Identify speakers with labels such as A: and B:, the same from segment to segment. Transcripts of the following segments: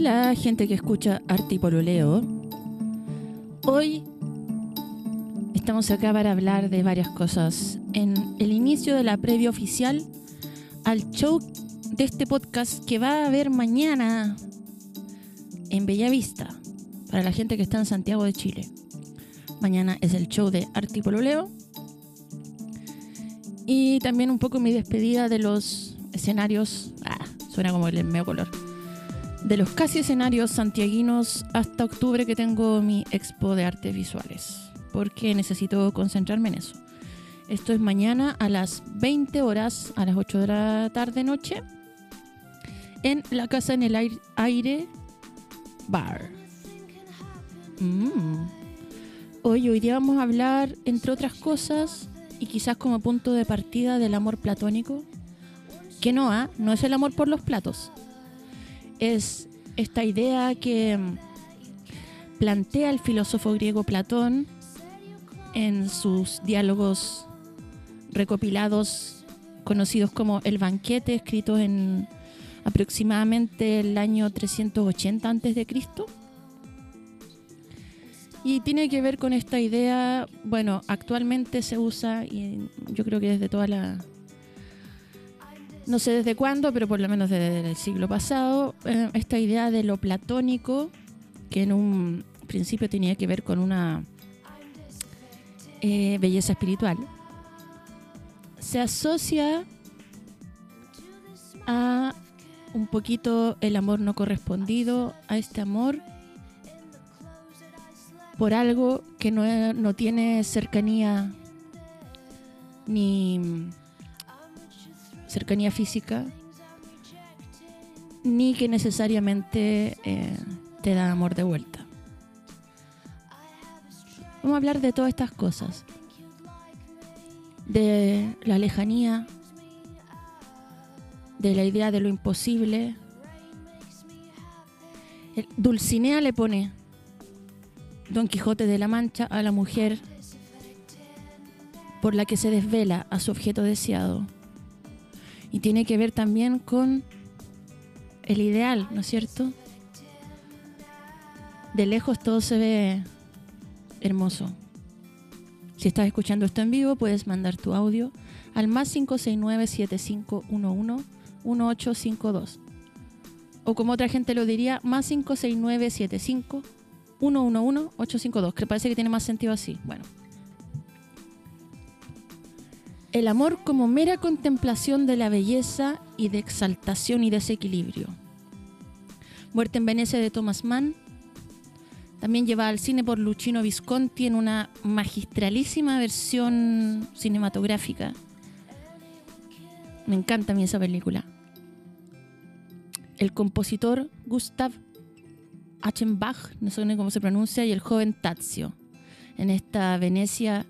A: Hola, gente que escucha Arte y Pololeo. Hoy estamos acá para hablar de varias cosas. En el inicio de la previa oficial al show de este podcast que va a haber mañana en Bellavista, para la gente que está en Santiago de Chile. Mañana es el show de Arte y Pololeo. Y también un poco mi despedida de los escenarios. Ah, suena como el medio color de los casi escenarios santiaguinos hasta octubre que tengo mi expo de artes visuales, porque necesito concentrarme en eso. Esto es mañana a las 20 horas, a las 8 de la tarde noche, en la Casa en el Aire, Bar. Mm. Hoy, hoy día vamos a hablar, entre otras cosas, y quizás como punto de partida del amor platónico, que no, ¿ah? no es el amor por los platos, es esta idea que plantea el filósofo griego Platón en sus diálogos recopilados conocidos como El banquete, escritos en aproximadamente el año 380 a.C. Y tiene que ver con esta idea, bueno, actualmente se usa, y yo creo que desde toda la, no sé desde cuándo, pero por lo menos desde el siglo pasado, eh, esta idea de lo platónico, que en un principio tenía que ver con una eh, belleza espiritual, se asocia a un poquito el amor no correspondido, a este amor por algo que no, no tiene cercanía ni cercanía física, ni que necesariamente eh, te da amor de vuelta. Vamos a hablar de todas estas cosas. De la lejanía, de la idea de lo imposible. Dulcinea le pone Don Quijote de la Mancha a la mujer por la que se desvela a su objeto deseado y tiene que ver también con el ideal, ¿no es cierto? De lejos todo se ve hermoso. Si estás escuchando esto en vivo, puedes mandar tu audio al más 569-7511-1852. O como otra gente lo diría, más 569-75-111-852, que parece que tiene más sentido así. Bueno, el amor como mera contemplación de la belleza y de exaltación y desequilibrio. Muerte en Venecia de Thomas Mann. También lleva al cine por Luchino Visconti en una magistralísima versión cinematográfica. Me encanta a mí esa película. El compositor Gustav Achenbach, no sé cómo se pronuncia, y el joven Tazio. En esta Venecia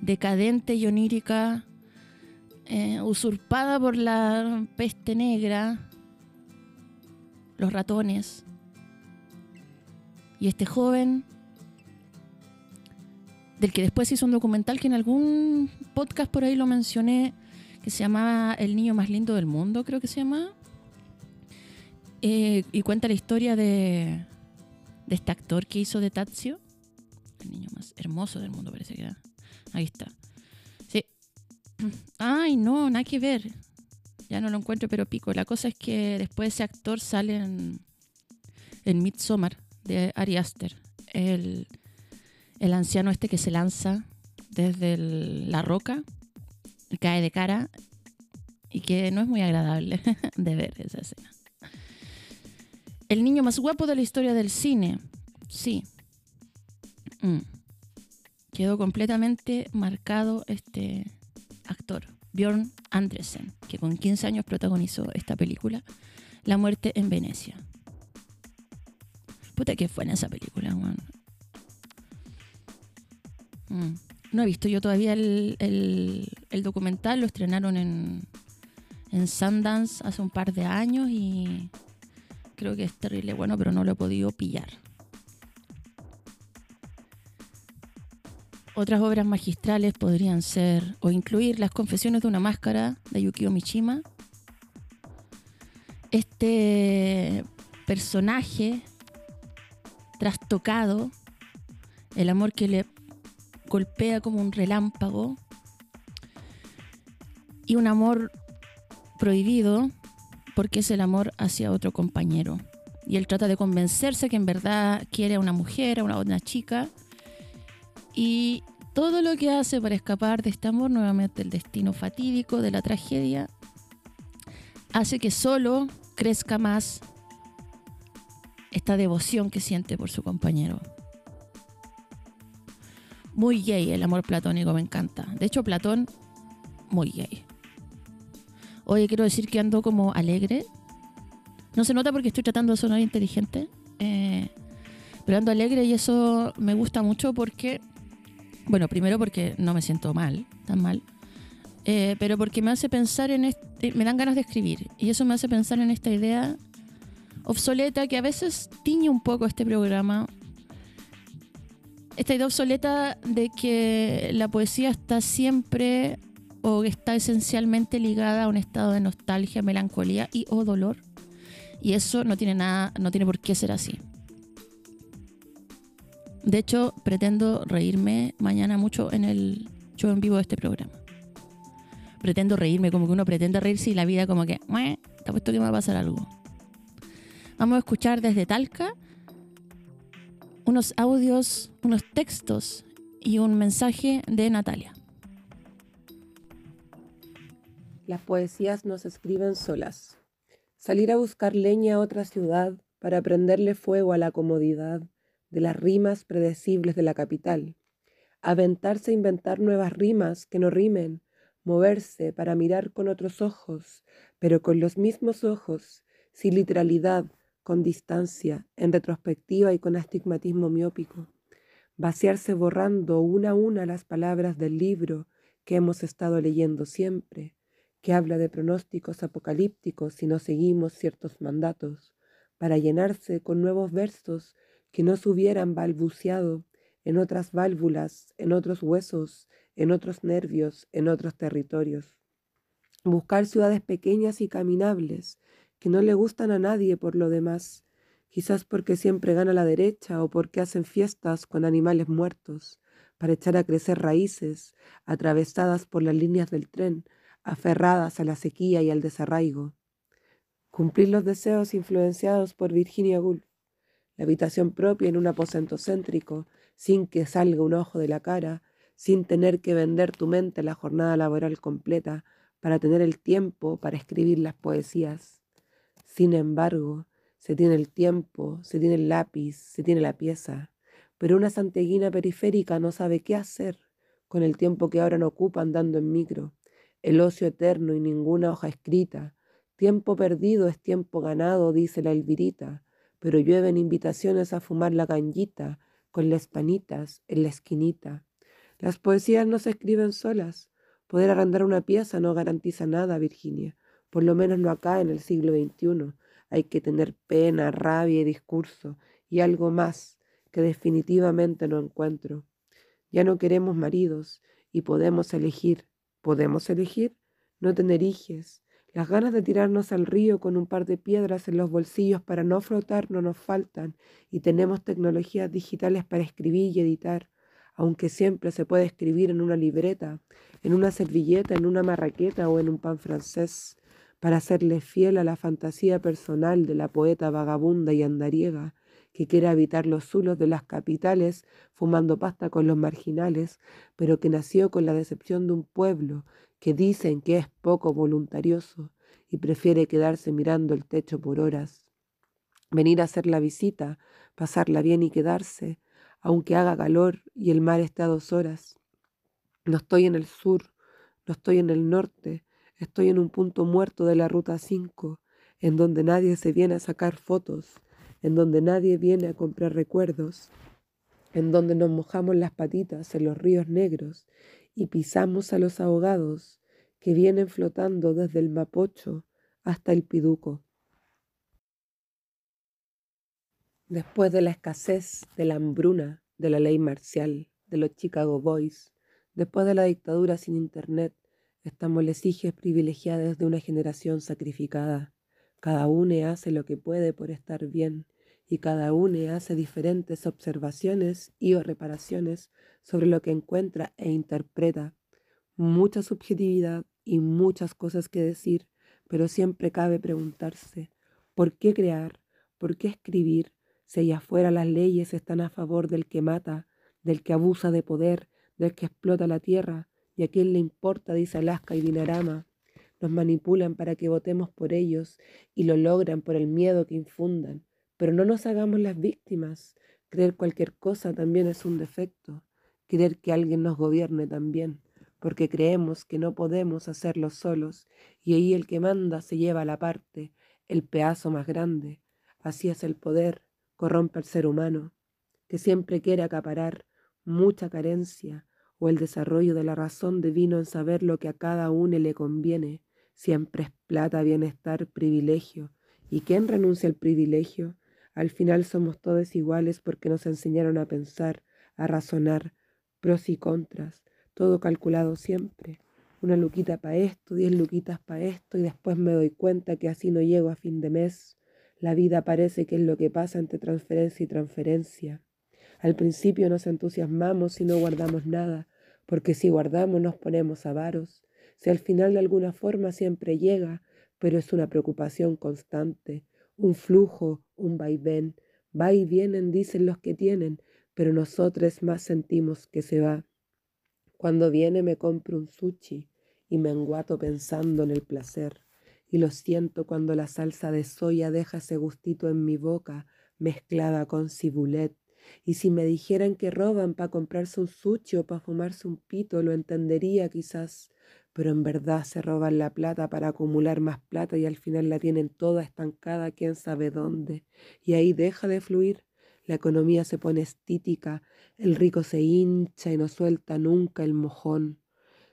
A: decadente y onírica, eh, usurpada por la peste negra, los ratones. Y este joven, del que después hizo un documental que en algún podcast por ahí lo mencioné, que se llamaba El niño más lindo del mundo, creo que se llama. Eh, y cuenta la historia de, de este actor que hizo de Tazio, el niño más hermoso del mundo, parece que era. Ahí está. Sí. Ay, no, nada que ver. Ya no lo encuentro, pero pico. La cosa es que después ese actor sale en, en Midsommar de Ari Aster. El, el anciano este que se lanza desde la roca, cae de cara y que no es muy agradable de ver esa escena. El niño más guapo de la historia del cine. Sí. Mm quedó completamente marcado este actor, Bjorn Andresen, que con 15 años protagonizó esta película, La muerte en Venecia. Puta que fue en esa película, mm. No he visto yo todavía el, el, documental, lo estrenaron en, en Sundance hace un par de años y creo que es terrible bueno, pero no lo he podido pillar. Otras obras magistrales podrían ser o incluir Las confesiones de una máscara de Yukio Mishima. Este personaje trastocado, el amor que le golpea como un relámpago y un amor prohibido porque es el amor hacia otro compañero. Y él trata de convencerse que en verdad quiere a una mujer, a una, una chica. Y todo lo que hace para escapar de este amor, nuevamente el destino fatídico de la tragedia, hace que solo crezca más esta devoción que siente por su compañero. Muy gay el amor platónico, me encanta. De hecho, Platón, muy gay. Oye, quiero decir que ando como alegre. No se nota porque estoy tratando de sonar inteligente. Eh, pero ando alegre y eso me gusta mucho porque, bueno, primero porque no me siento mal, tan mal. Eh, pero porque me hace pensar en este, me dan ganas de escribir. Y eso me hace pensar en esta idea obsoleta que a veces tiñe un poco este programa. Esta idea obsoleta de que la poesía está siempre o está esencialmente ligada a un estado de nostalgia, melancolía y o dolor. Y eso no tiene nada, no tiene por qué ser así. De hecho, pretendo reírme mañana mucho en el show en vivo de este programa. Pretendo reírme, como que uno pretende reírse y la vida como que, te puesto que me va a pasar algo. Vamos a escuchar desde Talca unos audios, unos textos y un mensaje de Natalia.
B: Las poesías nos escriben solas. Salir a buscar leña a otra ciudad para prenderle fuego a la comodidad de las rimas predecibles de la capital. Aventarse a inventar nuevas rimas que no rimen, moverse para mirar con otros ojos, pero con los mismos ojos, sin literalidad, con distancia, en retrospectiva y con astigmatismo miópico, vaciarse borrando una a una las palabras del libro que hemos estado leyendo siempre, que habla de pronósticos apocalípticos si no seguimos ciertos mandatos, para llenarse con nuevos versos que no se hubieran balbuceado en otras válvulas, en otros huesos, en otros nervios, en otros territorios. Buscar ciudades pequeñas y caminables, que no le gustan a nadie por lo demás, quizás porque siempre gana la derecha o porque hacen fiestas con animales muertos, para echar a crecer raíces, atravesadas por las líneas del tren, aferradas a la sequía y al desarraigo. Cumplir los deseos influenciados por Virginia Woolf, la habitación propia en un aposento céntrico, sin que salga un ojo de la cara, sin tener que vender tu mente la jornada laboral completa para tener el tiempo para escribir las poesías sin embargo, se tiene el tiempo, se tiene el lápiz, se tiene la pieza, pero una santeguina periférica no sabe qué hacer con el tiempo que ahora no ocupa andando en micro, el ocio eterno y ninguna hoja escrita. Tiempo perdido es tiempo ganado, dice la Elvirita, pero llueven invitaciones a fumar la canllita con las panitas en la esquinita. Las poesías no se escriben solas. Poder arrendar una pieza no garantiza nada, Virginia por lo menos no acá en el siglo XXI. Hay que tener pena, rabia y discurso y algo más que definitivamente no encuentro. Ya no queremos maridos y podemos elegir. ¿Podemos elegir? No tener hijes. Las ganas de tirarnos al río con un par de piedras en los bolsillos para no flotar no nos faltan y tenemos tecnologías digitales para escribir y editar, aunque siempre se puede escribir en una libreta, en una servilleta, en una marraqueta o en un pan francés. Para serle fiel a la fantasía personal de la poeta vagabunda y andariega que quiere habitar los zulos de las capitales fumando pasta con los marginales, pero que nació con la decepción de un pueblo que dicen que es poco voluntarioso y prefiere quedarse mirando el techo por horas. Venir a hacer la visita, pasarla bien y quedarse, aunque haga calor y el mar esté a dos horas. No estoy en el sur, no estoy en el norte, Estoy en un punto muerto de la ruta 5, en donde nadie se viene a sacar fotos, en donde nadie viene a comprar recuerdos, en donde nos mojamos las patitas en los ríos negros y pisamos a los ahogados que vienen flotando desde el Mapocho hasta el Piduco. Después de la escasez, de la hambruna, de la ley marcial, de los Chicago Boys, después de la dictadura sin internet, Estamos les privilegiadas de una generación sacrificada, Cada uno hace lo que puede por estar bien y cada uno hace diferentes observaciones y reparaciones sobre lo que encuentra e interpreta. Mucha subjetividad y muchas cosas que decir, pero siempre cabe preguntarse, ¿por qué crear? ¿Por qué escribir? Si allá afuera las leyes están a favor del que mata, del que abusa de poder, del que explota la tierra, y a quién le importa, dice Alaska y Dinarama. Nos manipulan para que votemos por ellos y lo logran por el miedo que infundan. Pero no nos hagamos las víctimas. Creer cualquier cosa también es un defecto. Creer que alguien nos gobierne también, porque creemos que no podemos hacerlo solos, y ahí el que manda se lleva la parte, el pedazo más grande. Así es el poder, corrompe al ser humano, que siempre quiere acaparar mucha carencia, o el desarrollo de la razón divino en saber lo que a cada uno le conviene. Siempre es plata, bienestar, privilegio. ¿Y quién renuncia al privilegio? Al final somos todos iguales porque nos enseñaron a pensar, a razonar, pros y contras, todo calculado siempre. Una luquita para esto, diez luquitas para esto y después me doy cuenta que así no llego a fin de mes. La vida parece que es lo que pasa entre transferencia y transferencia. Al principio nos entusiasmamos y no guardamos nada, porque si guardamos nos ponemos avaros. Si al final de alguna forma siempre llega, pero es una preocupación constante, un flujo, un vaivén. Va y vienen, dicen los que tienen, pero nosotros más sentimos que se va. Cuando viene me compro un sushi y me enguato pensando en el placer. Y lo siento cuando la salsa de soya deja ese gustito en mi boca mezclada con cibulet. Y si me dijeran que roban para comprarse un sushi o para fumarse un pito, lo entendería quizás pero en verdad se roban la plata para acumular más plata y al final la tienen toda estancada quién sabe dónde. Y ahí deja de fluir, la economía se pone estítica, el rico se hincha y no suelta nunca el mojón.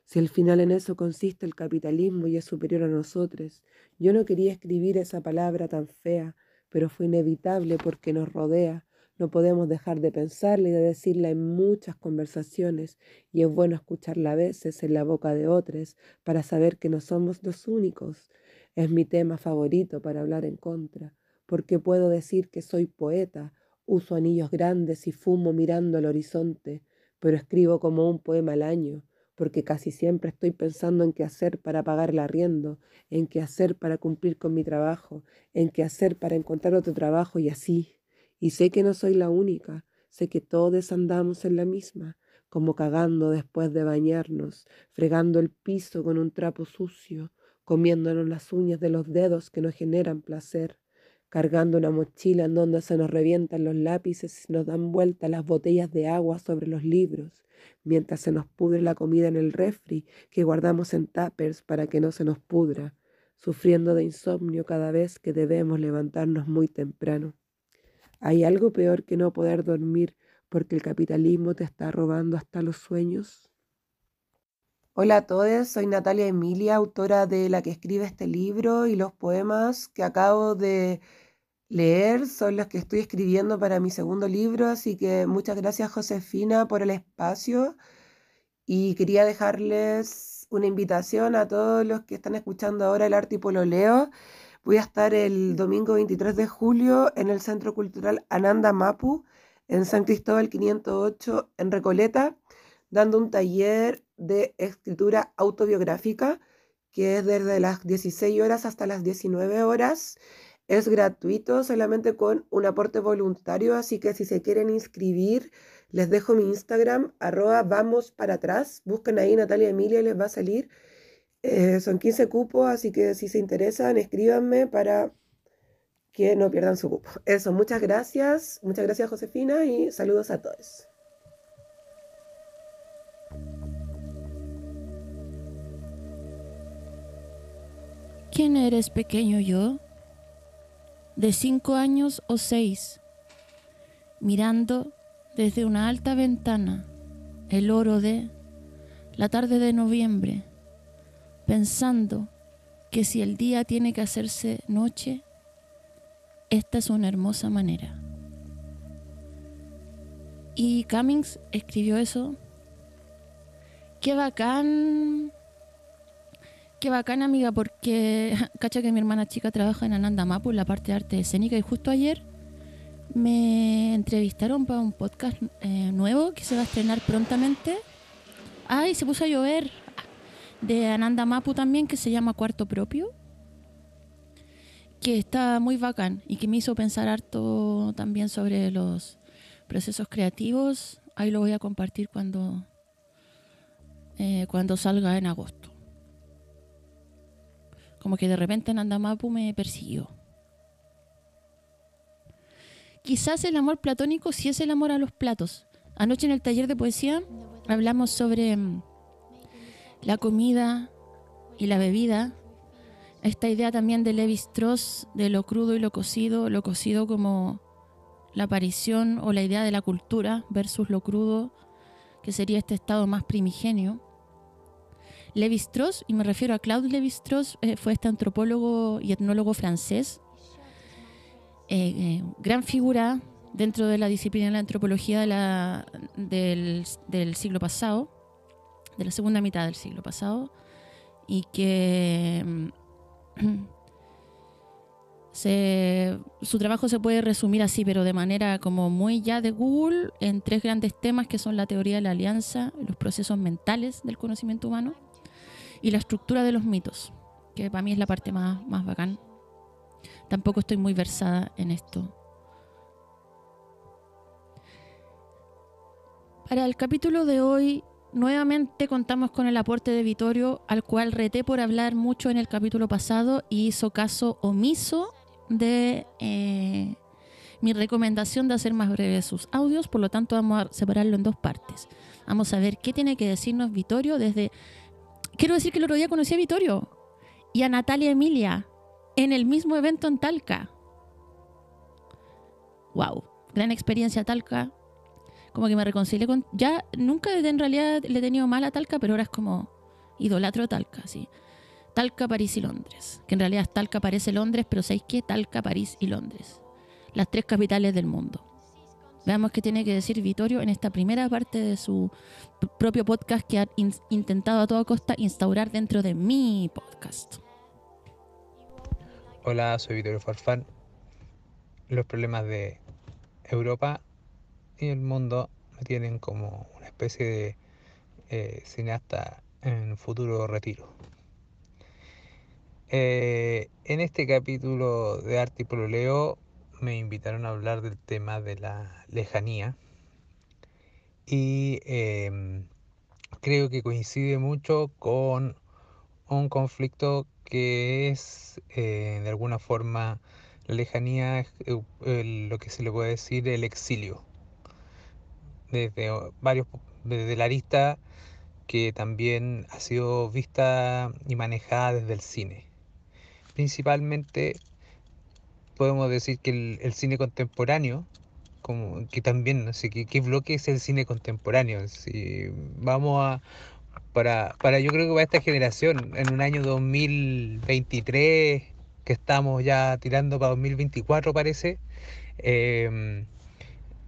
B: Si al final en eso consiste el capitalismo y es superior a nosotros, yo no quería escribir esa palabra tan fea, pero fue inevitable porque nos rodea, no podemos dejar de pensarla y de decirla en muchas conversaciones, y es bueno escucharla a veces en la boca de otros para saber que no somos los únicos. Es mi tema favorito para hablar en contra, porque puedo decir que soy poeta, uso anillos grandes y fumo mirando al horizonte, pero escribo como un poema al año, porque casi siempre estoy pensando en qué hacer para pagar el arriendo, en qué hacer para cumplir con mi trabajo, en qué hacer para encontrar otro trabajo y así. Y sé que no soy la única, sé que todos andamos en la misma, como cagando después de bañarnos, fregando el piso con un trapo sucio, comiéndonos las uñas de los dedos que nos generan placer, cargando una mochila en donde se nos revientan los lápices y nos dan vuelta las botellas de agua sobre los libros, mientras se nos pudre la comida en el refri que guardamos en tuppers para que no se nos pudra, sufriendo de insomnio cada vez que debemos levantarnos muy temprano. ¿Hay algo peor que no poder dormir porque el capitalismo te está robando hasta los sueños? Hola a todos, soy Natalia Emilia, autora de la que escribe este libro y los poemas que acabo de leer son los que estoy escribiendo para mi segundo libro, así que muchas gracias Josefina por el espacio y quería dejarles una invitación a todos los que están escuchando ahora el arte y pololeo Voy a estar el domingo 23 de julio en el Centro Cultural Ananda Mapu, en San Cristóbal 508, en Recoleta, dando un taller de escritura autobiográfica que es desde las 16 horas hasta las 19 horas. Es gratuito, solamente con un aporte voluntario, así que si se quieren inscribir, les dejo mi Instagram, arroba vamos para atrás. Busquen ahí Natalia Emilia y les va a salir. Eh, son 15 cupos, así que si se interesan, escríbanme para que no pierdan su cupo. Eso, muchas gracias. Muchas gracias, Josefina, y saludos a todos.
A: ¿Quién eres, pequeño yo? De cinco años o seis, mirando desde una alta ventana el oro de la tarde de noviembre pensando que si el día tiene que hacerse noche, esta es una hermosa manera. Y Cummings escribió eso. Qué bacán Qué bacán, amiga, porque cacha que mi hermana chica trabaja en Ananda Mapu, en la parte de arte escénica, y justo ayer me entrevistaron para un podcast eh, nuevo que se va a estrenar prontamente. Ay, se puso a llover. De Ananda Mapu también, que se llama Cuarto Propio. Que está muy bacán y que me hizo pensar harto también sobre los procesos creativos. Ahí lo voy a compartir cuando, eh, cuando salga en agosto. Como que de repente Ananda Mapu me persiguió. Quizás el amor platónico sí es el amor a los platos. Anoche en el taller de poesía hablamos sobre mm, la comida y la bebida. Esta idea también de Levi Strauss de lo crudo y lo cocido, lo cocido como la aparición o la idea de la cultura versus lo crudo, que sería este estado más primigenio. Levi Strauss, y me refiero a Claude Levi Strauss, eh, fue este antropólogo y etnólogo francés eh, eh, gran figura dentro de la disciplina de la antropología del, siglo pasado, de la segunda mitad del siglo pasado, y que mm, su trabajo se puede resumir así, pero de manera como muy ya de Google, en tres grandes temas que son la teoría de la alianza, los procesos mentales del conocimiento humano y la estructura de los mitos, que para mí es la parte más, más bacán Tampoco estoy muy versada en esto. Para el capítulo de hoy, nuevamente contamos con el aporte de Vittorio, al cual reté por hablar mucho en el capítulo pasado y hizo caso omiso de eh, mi recomendación de hacer más breves sus audios, por lo tanto vamos a separarlo en dos partes. Vamos a ver qué tiene que decirnos Vittorio desde... Quiero decir que el otro día conocí a Vittorio y a Natalia Emilia, en el mismo evento en Talca. Wow, gran experiencia Talca. Como que me reconcilié con... Ya nunca en realidad le he tenido mal a Talca, pero ahora es como idolatro Talca, sí. Talca, París y Londres. Que en realidad Talca, París y Londres, pero ¿sabéis qué? Talca, París y Londres. Las tres capitales del mundo. Veamos qué tiene que decir Vittorio en esta primera parte de su propio podcast que ha intentado a toda costa instaurar dentro de mi podcast.
C: Hola, soy Vittorio Farfán. Los problemas de Europa y el mundo me tienen como una especie de eh, cineasta en futuro retiro. Eh, en este capítulo de Arte y Pololeo me invitaron a hablar del tema de la lejanía y em, creo que coincide mucho con un conflicto que es eh, de alguna forma la lejanía, eh, lo que se le puede decir el exilio. Desde varios, desde la arista que también ha sido vista y manejada desde el cine. Principalmente podemos decir que el, cine contemporáneo, que también, no sé, ¿qué, bloque es el cine contemporáneo? Si vamos a, para, para yo creo que para esta generación, en un año 2023, que estamos ya tirando para 2024 parece, em,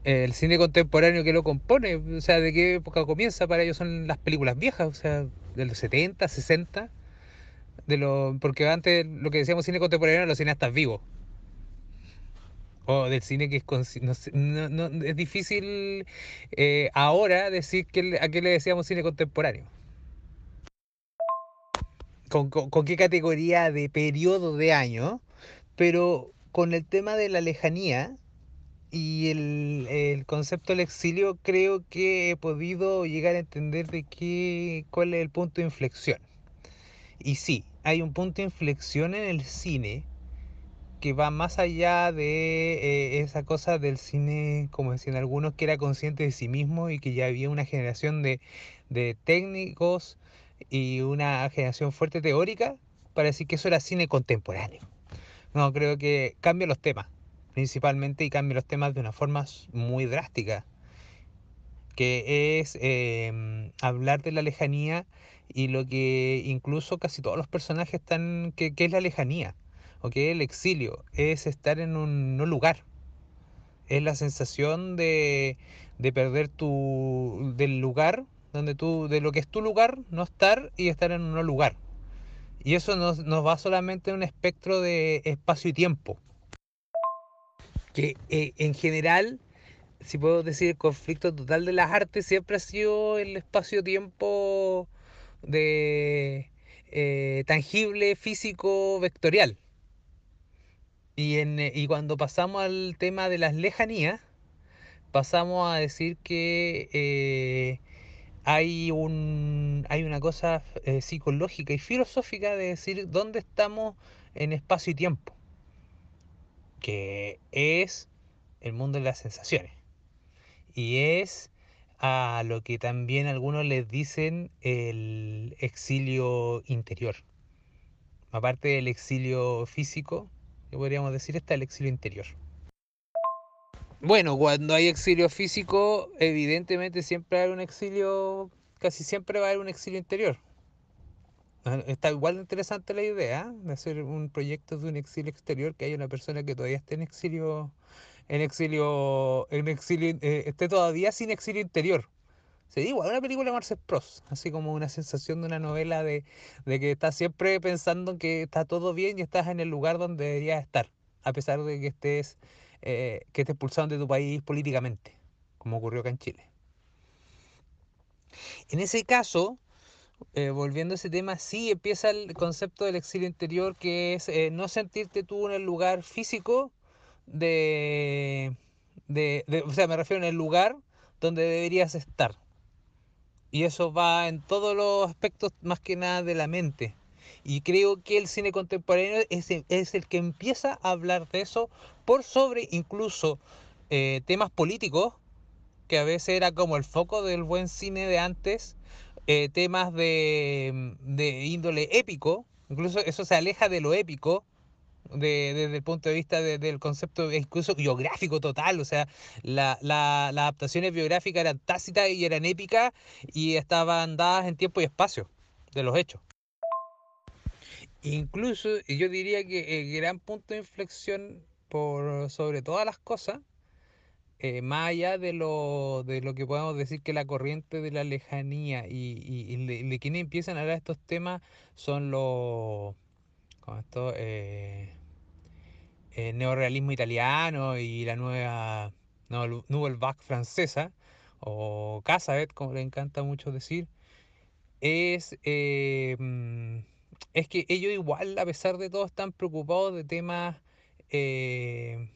C: el cine contemporáneo que lo compone, o sea, de qué época comienza, para ellos son las películas viejas, o sea, de los 70, 60, de lo, porque antes lo que decíamos cine contemporáneo eran los cineastas vivos. O del cine que es, no, es difícil eh, ahora decir que, a qué le decíamos cine contemporáneo con, qué categoría de periodo de año, pero con el tema de la lejanía y el, concepto del exilio creo que he podido llegar a entender de qué, cuál es el punto de inflexión. Y sí, hay un punto de inflexión en el cine que va más allá de eh, esa cosa del cine, como decían algunos, que era consciente de sí mismo y que ya había una generación de, de técnicos y una generación fuerte teórica para decir que eso era cine contemporáneo. No, creo que cambia los temas, principalmente, y cambia los temas de una forma muy drástica, que es em, hablar de la lejanía y lo que incluso casi todos los personajes están, que, es la lejanía, o que el exilio, es estar en un lugar, es la sensación de, de perder tu, del lugar donde tú, de lo que es tu lugar, no estar y estar en un lugar. Y eso nos, nos va solamente en un espectro de espacio y tiempo. Que eh, en general, si puedo decir, el conflicto total de las artes siempre ha sido el espacio-tiempo eh, tangible, físico, vectorial. Eh, y cuando pasamos al tema de las lejanías, pasamos a decir que hay, un, hay una cosa psicológica y filosófica de decir dónde estamos en espacio y tiempo, que es el mundo de las sensaciones. Y es a lo que también algunos les dicen el exilio interior. Aparte del exilio físico, que podríamos decir, está el exilio interior. Bueno, cuando hay exilio físico, evidentemente siempre hay un exilio, casi siempre va a haber un exilio interior. Está igual de interesante la idea de hacer un proyecto de un exilio exterior, que haya una persona que todavía esté en exilio, en exilio, en exilio, eh, esté todavía sin exilio interior. Sería igual una película de Marcel Proust, así como una sensación de una novela de, de que estás siempre pensando que está todo bien y estás en el lugar donde deberías estar, a pesar de que estés eh, que te expulsaron de tu país políticamente, como ocurrió acá en Chile. En ese caso, eh, volviendo a ese tema, sí empieza el concepto del exilio interior, que es eh, no sentirte tú en el lugar físico de, de, o sea, me refiero en el lugar donde deberías estar. Y eso va en todos los aspectos, más que nada de la mente. Y creo que el cine contemporáneo es, es el que empieza a hablar de eso por sobre incluso eh, temas políticos, que a veces era como el foco del buen cine de antes, eh, temas de, de, índole épico, incluso eso se aleja de lo épico. De, desde el punto de vista de, del concepto incluso biográfico total, o sea, la, la, las adaptaciones biográficas eran tácitas y eran épicas y estaban dadas en tiempo y espacio de los hechos. Incluso yo diría que el gran punto de inflexión por sobre todas las cosas, eh, más allá de lo, de lo que podemos decir que la corriente de la lejanía y, y, de, quienes empiezan a hablar de estos temas son los como esto, eh, el neorealismo italiano y la nueva no, Nouvelle Vague francesa, o Casavet, como le encanta mucho decir, es... Eh, es que ellos igual, a pesar de todo, están preocupados de temas, eh,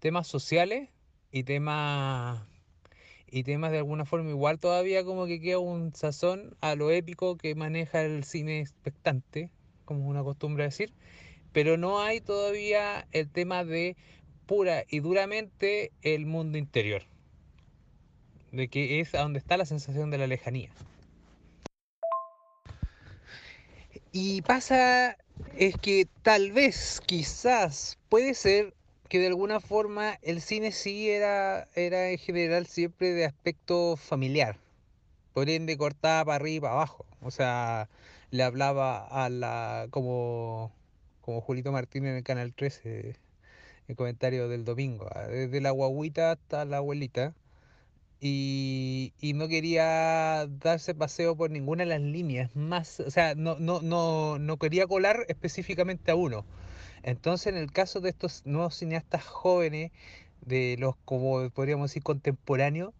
C: temas sociales y temas, y temas de alguna forma igual todavía como que queda un sazón a lo épico que maneja el cine expectante, como una costumbre decir, pero no hay todavía el tema de pura y duramente el mundo interior, de que es a donde está la sensación de la lejanía. Y pasa es que tal vez, quizás, puede ser que de alguna forma el cine sí era, era en general siempre de aspecto familiar. Por ende cortaba para arriba para abajo. O sea, le hablaba a la, como, como Julito Martín en el Canal 13, el comentario del domingo, desde la guaguita hasta la abuelita y, y, no quería darse paseo por ninguna de las líneas más, o sea, no, no, no, no quería colar específicamente a uno. Entonces, en el caso de estos nuevos cineastas jóvenes, de los, como podríamos decir, contemporáneos,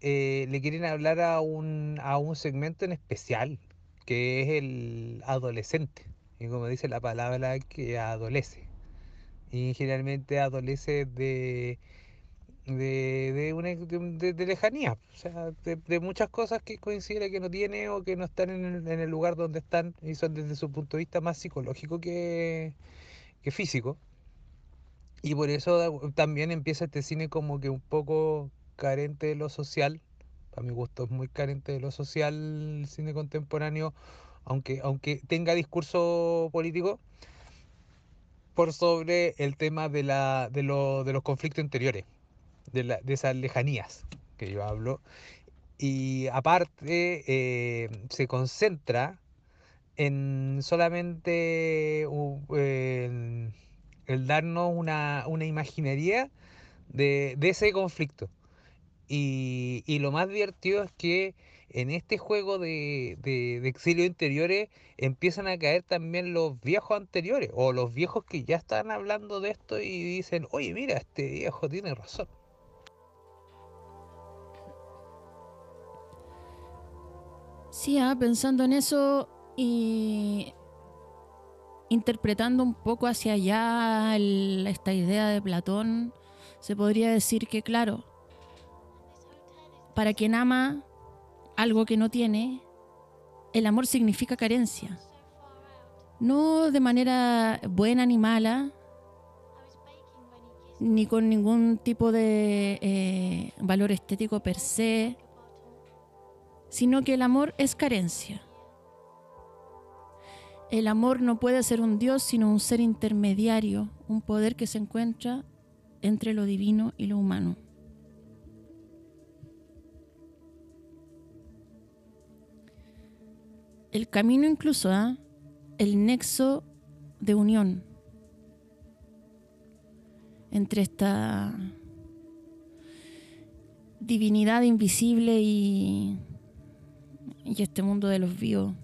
C: eh, le quieren hablar a un, a un segmento en especial, que es el adolescente. Y como dice la palabra, que adolece. Y generalmente adolece de de, de, lejanía, o sea, de, muchas cosas que considera que no tiene o que no están en el, en el, lugar donde están y son desde su punto de vista más psicológico que, que físico. Y por eso también empieza este cine como que un poco carente de lo social. A mi gusto es muy carente de lo social el cine contemporáneo, aunque, aunque tenga discurso político, por sobre el tema de, la, de, lo, de los conflictos interiores de, la, de esas lejanías que yo hablo. Y aparte eh, se concentra en solamente el, el, darnos una, una imaginería de, de, ese conflicto. Y, y, lo más divertido es que en este juego de, de, de exilio interiores empiezan a caer también los viejos anteriores o los viejos que ya están hablando de esto y dicen, oye, mira, este viejo tiene razón.
A: Sí, ah, pensando en eso y interpretando un poco hacia allá esta idea de Platón, se podría decir que, claro, para quien ama algo que no tiene, el amor significa carencia. No de manera buena ni mala, ni con ningún tipo de eh, valor estético per se, sino que el amor es carencia. El amor no puede ser un Dios, sino un ser intermediario, un poder que se encuentra entre lo divino y lo humano. El camino incluso, ¿ah? el nexo de unión entre esta divinidad invisible y este mundo de los vivos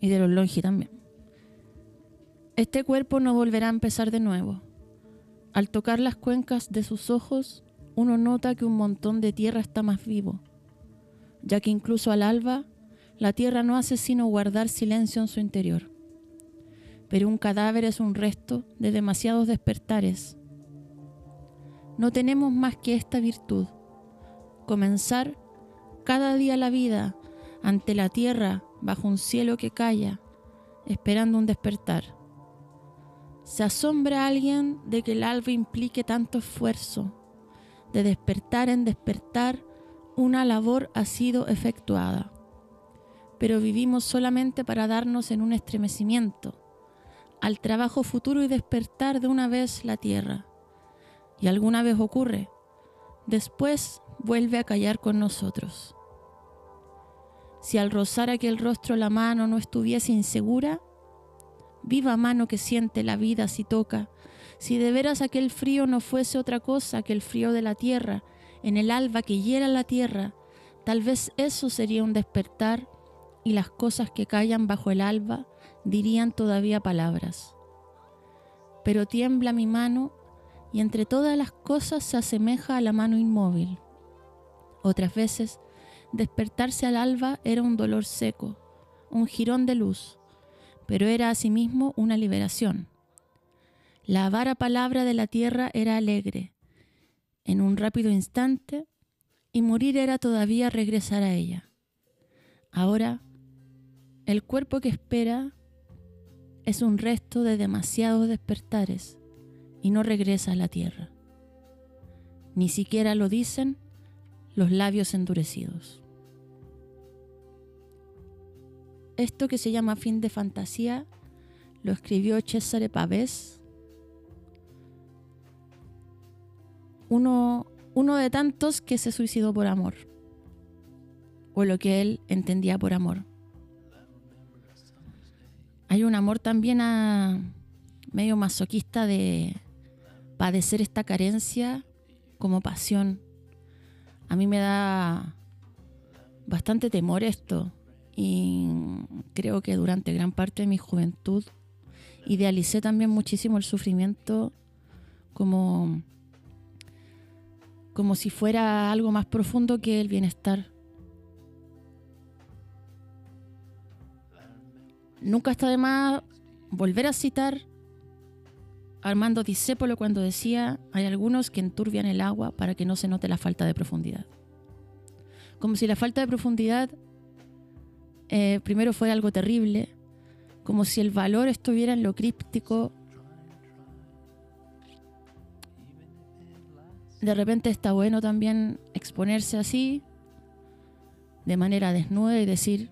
A: y de los longi también. Este cuerpo no volverá a empezar de nuevo. Al tocar las cuencas de sus ojos, uno nota que un montón de tierra está más vivo, ya que incluso al alba, la tierra no hace sino guardar silencio en su interior. Pero un cadáver es un resto de demasiados despertares. No tenemos más que esta virtud, comenzar cada día la vida ante la tierra bajo un cielo que calla, esperando un despertar. Se asombra alguien de que el alba implique tanto esfuerzo. De despertar en despertar, una labor ha sido efectuada. Pero vivimos solamente para darnos en un estremecimiento, al trabajo futuro y despertar de una vez la tierra. Y alguna vez ocurre, después vuelve a callar con nosotros. Si al rozar aquel rostro la mano no estuviese insegura, viva mano que siente la vida si toca, si de veras aquel frío no fuese otra cosa que el frío de la tierra, en el alba que hiera la tierra, tal vez eso sería un despertar y las cosas que callan bajo el alba dirían todavía palabras. Pero tiembla mi mano y entre todas las cosas se asemeja a la mano inmóvil. Otras veces despertarse al alba era un dolor seco, un jirón de luz, pero era asimismo una liberación. La avara palabra de la tierra era alegre, en un rápido instante, y morir era todavía regresar a ella. Ahora, el cuerpo que espera es un resto de demasiados despertares y no regresa a la tierra. Ni siquiera lo dicen los labios endurecidos. Esto que se llama fin de fantasía lo escribió Cesare Pavés, uno, uno de tantos que se suicidó por amor, o lo que él entendía por amor. Hay un amor también a, medio masoquista de padecer esta carencia como pasión. A mí me da bastante temor esto y creo que durante gran parte de mi juventud idealicé también muchísimo el sufrimiento como como si fuera algo más profundo que el bienestar. Nunca está de más volver a citar Armando Discépolo cuando decía, hay algunos que enturbian el agua para que no se note la falta de profundidad. Como si la falta de profundidad eh, primero fuera algo terrible, como si el valor estuviera en lo críptico. De repente está bueno también exponerse así, de manera desnuda y decir,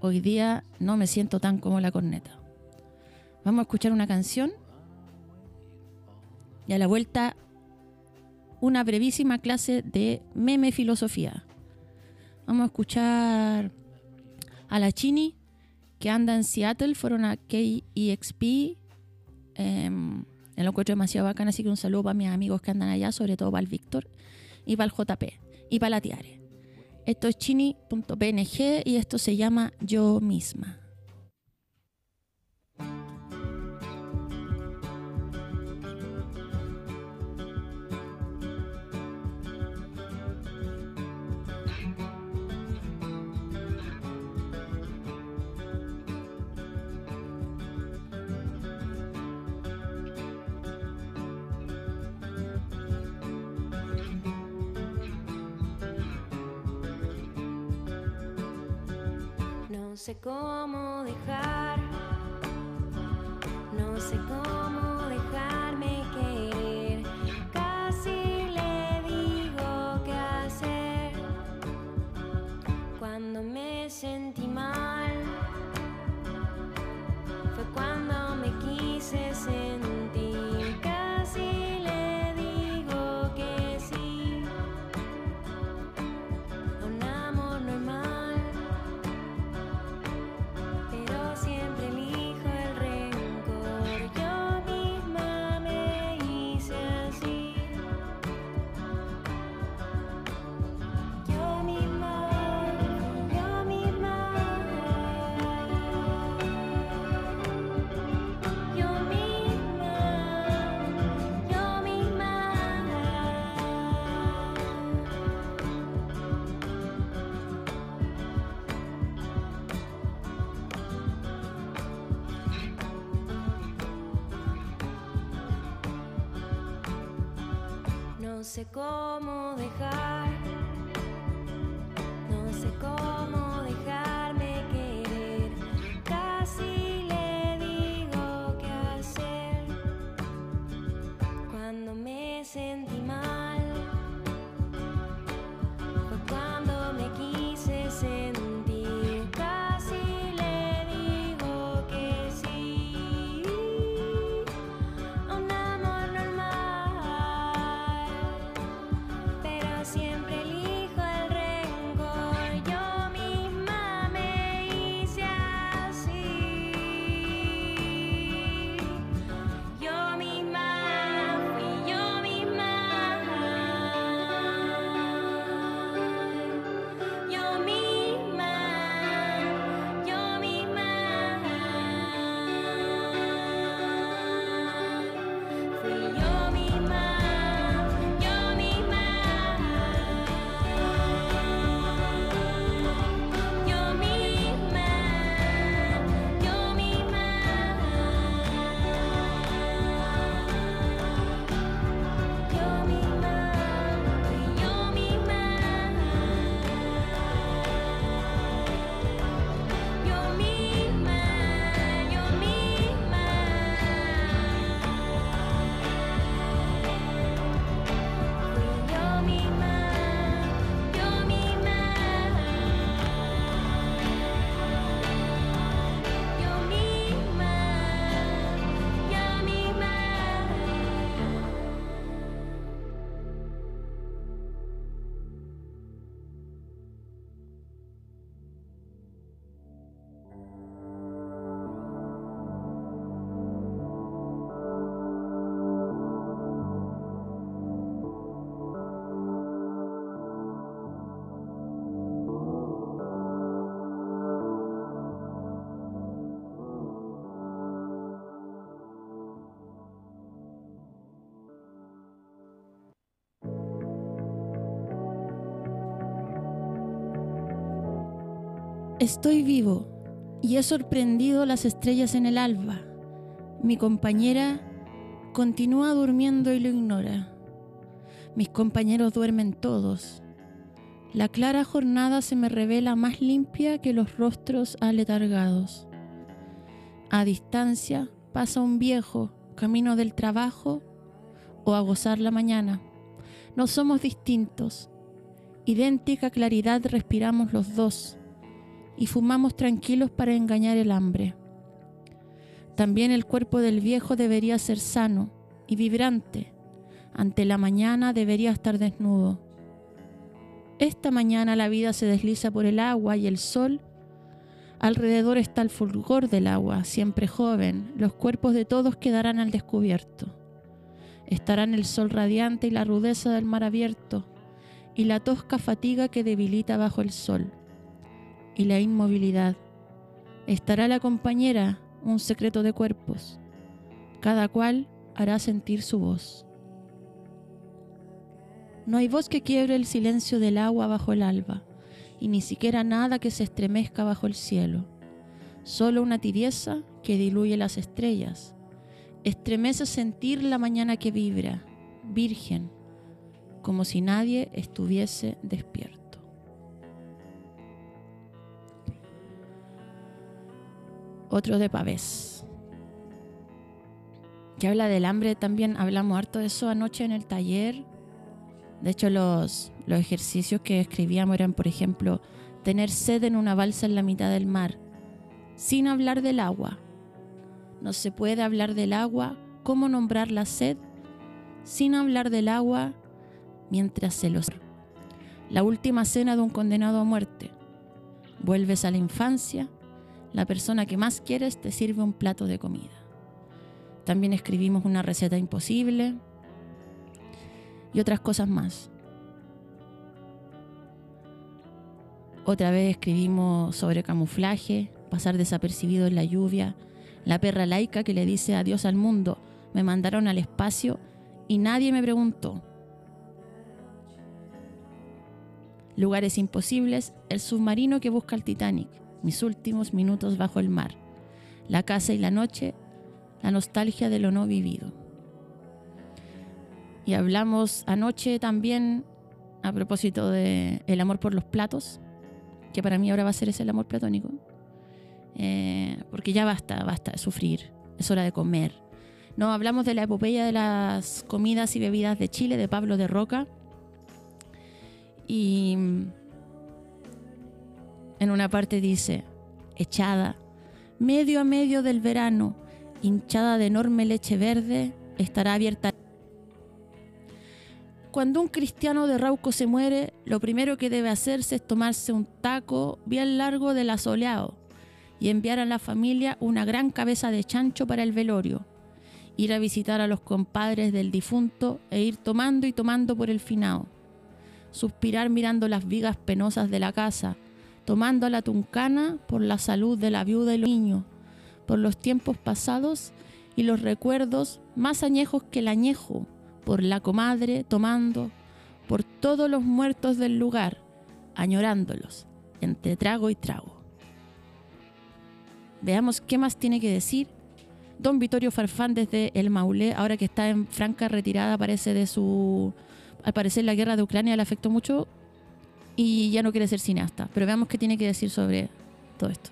A: hoy día no me siento tan como la corneta. Vamos a escuchar una canción y a la vuelta una brevísima clase de meme filosofía. Vamos a escuchar a la Chini que anda en Seattle, fueron a KEXP. Eh, lo encuentro demasiado bacán, así que un saludo para mis amigos que andan allá, sobre todo para el Víctor y para el JP y para la Tiare. Esto es chini.png y esto se llama Yo misma.
D: Sé cómo dejar, no sé cómo No
A: Estoy vivo y he sorprendido las estrellas en el alba. Mi compañera continúa durmiendo y lo ignora. Mis compañeros duermen todos. La clara jornada se me revela más limpia que los rostros aletargados. A distancia pasa un viejo camino del trabajo o a gozar la mañana. No somos distintos. Idéntica claridad respiramos los dos y fumamos tranquilos para engañar el hambre. También el cuerpo del viejo debería ser sano y vibrante. Ante la mañana debería estar desnudo. Esta mañana la vida se desliza por el agua y el sol. Alrededor está el fulgor del agua, siempre joven. Los cuerpos de todos quedarán al descubierto. Estarán el sol radiante y la rudeza del mar abierto. y la tosca fatiga que debilita bajo el sol, y la inmovilidad. Estará la compañera, un secreto de cuerpos. Cada cual hará sentir su voz. No hay voz que quiebre el silencio del agua bajo el alba, y ni siquiera nada que se estremezca bajo el cielo. Solo una tibieza que diluye las estrellas. Estremece sentir la mañana que vibra, virgen, como si nadie estuviese despierto. Otro de Pavés. Que habla del hambre también, hablamos harto de eso anoche en el taller. De hecho, los, los ejercicios que escribíamos eran, por ejemplo, tener sed en una balsa en la mitad del mar, sin hablar del agua. No se puede hablar del agua, cómo nombrar la sed, sin hablar del agua mientras se los... La última cena de un condenado a muerte. Vuelves a la infancia, la persona que más quieres te sirve un plato de comida. También escribimos una receta imposible y otras cosas más. Otra vez escribimos sobre camuflaje, pasar desapercibido en la lluvia, la perra laica que le dice adiós al mundo, me mandaron al espacio y nadie me preguntó. Lugares imposibles, el submarino que busca el Titanic, mis últimos minutos bajo el mar, la casa y la noche, la nostalgia de lo no vivido. Y hablamos anoche también a propósito de el amor por los platos, que para mí ahora va a ser ese el amor platónico. Eh, porque ya basta, basta de sufrir, es hora de comer. No, hablamos de la epopeya de las comidas y bebidas de Chile de Pablo de Roca. Y en una parte dice, echada, medio a medio del verano, hinchada de enorme leche verde, estará abierta. Cuando un cristiano de Rauco se muere, lo primero que debe hacerse es tomarse un taco bien largo del asoleado y enviar a la familia una gran cabeza de chancho para el velorio, ir a visitar a los compadres del difunto e ir tomando y tomando por el finao, suspirar mirando las vigas penosas de la casa, tomando a la tuncana por la salud de la viuda y los niños, por los tiempos pasados y los recuerdos más añejos que el añejo, por la comadre tomando, por todos los muertos del lugar, añorándolos, entre trago y trago. Veamos qué más tiene que decir. Don Vittorio Farfán desde el Maulé, ahora que está en franca retirada, parece de su. Al parecer la guerra de Ucrania le afectó mucho y ya no quiere ser cineasta. Pero veamos qué tiene que decir sobre todo esto.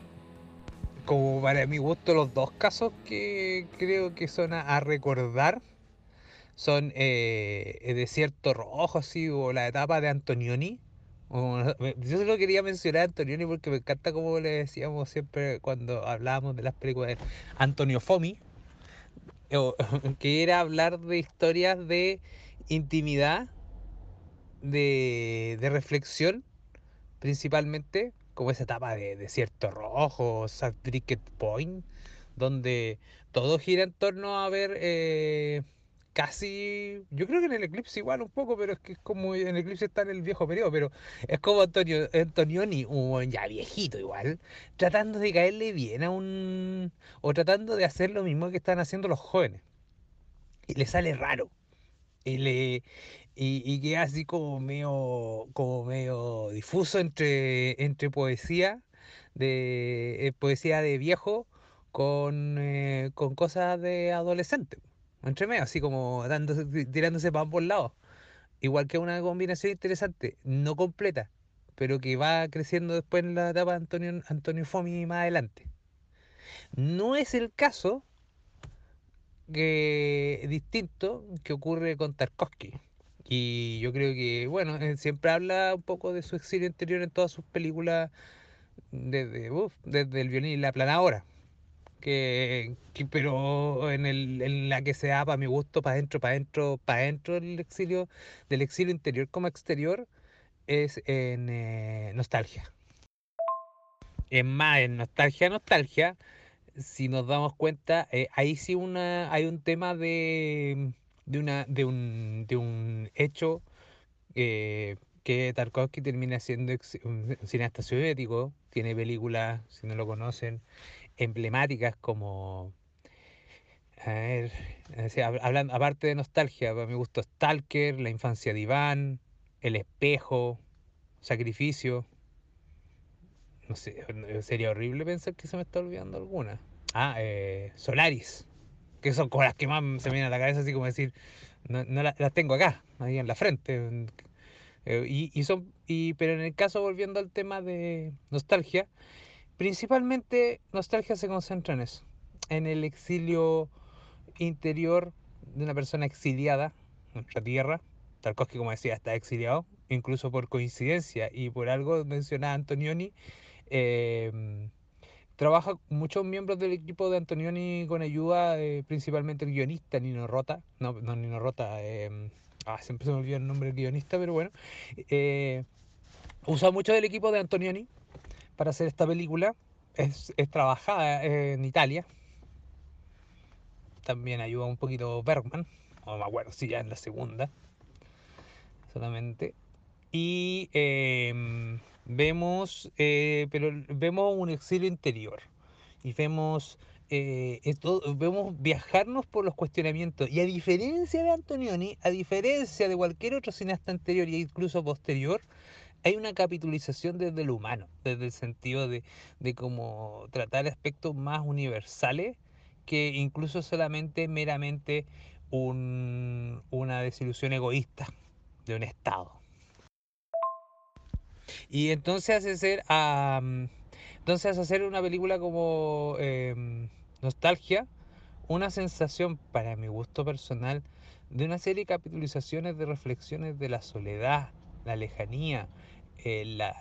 C: Como para mi gusto, los dos casos que creo que son a, recordar son eh, Desierto Rojo, así, o la etapa de Antonioni. Yo solo quería mencionar a Antonioni porque me encanta como le decíamos siempre cuando hablábamos de las películas de Antonio Fomi, que era hablar de historias de intimidad, de, de reflexión, principalmente, como esa etapa de Desierto Rojo, Cricket Point, donde todo gira en torno a ver eh, casi, yo creo que en el eclipse igual un poco, pero es que es como en el eclipse está en el viejo periodo, pero es como Antonio, Antonioni, un ya viejito igual, tratando de caerle bien a un, o tratando de hacer lo mismo que están haciendo los jóvenes. Y le sale raro. Y le, y, y queda así como medio, como medio difuso entre, entre poesía de eh, poesía de viejo con, eh, con cosas de adolescente. Entre medio, así como dándose, ti- tirándose para ambos lados. Igual que una combinación interesante, no completa, pero que va creciendo después en la etapa de Antonio, Antonio Fomi más adelante. No es el caso que distinto que ocurre con Tarkovsky. Y yo creo que, bueno, él siempre habla un poco de su exilio interior en todas sus películas, desde, uf, desde el violín y la planadora. Que, que- pero en, el, en la que se da, para mi gusto, para adentro, para adentro, para adentro del exilio, del exilio interior como exterior, es en eh, Nostalgia. Es más, en Nostalgia, Nostalgia, si nos damos cuenta, eh, ahí sí una, hay un tema de, de, una, de, un, de un hecho eh, que Tarkovsky termina siendo un cineasta soviético, tiene películas, si no lo conocen, emblemáticas como, a ver, o sea, hab- hablan- aparte de nostalgia, para mi gusto, Stalker, La infancia de Iván, El espejo, Sacrificio. No sé, sería horrible pensar que se me está olvidando alguna. Ah, eh, Solaris, que son como las que más se me vienen a la cabeza, así como decir, no, no la- las tengo acá, ahí en la frente. en- eh, y, y son, y, pero en el caso, volviendo al tema de nostalgia, principalmente nostalgia se concentra en eso, en el exilio interior de una persona exiliada nuestra tierra. Tarkovsky, como decía, está exiliado, incluso por coincidencia y por algo mencionaba Antonioni. eh, trabaja muchos miembros del equipo de Antonioni con ayuda, eh, principalmente el guionista Nino Rota. No, no Nino Rota. eh, ah, siempre se me olvida el nombre del guionista, pero bueno. eh, usa mucho del equipo de Antonioni para hacer esta película. Es, es trabajada eh, en Italia. También ayuda un poquito Bergman. No me acuerdo si ya en la segunda. Solamente. Y em, vemos, eh, pero vemos un exilio interior. Y vemos, eh, esto- vemos viajarnos por los cuestionamientos. Y a diferencia de Antonioni, a diferencia de cualquier otro cineasta anterior e incluso posterior, hay una capitalización desde lo humano, desde el sentido de, de cómo tratar aspectos más universales que incluso solamente meramente un- una desilusión egoísta de un Estado. Y entonces entonces hace hacer una película como em, Nostalgia, una sensación para mi gusto personal de una serie de capitalizaciones de reflexiones de la soledad, la lejanía, la,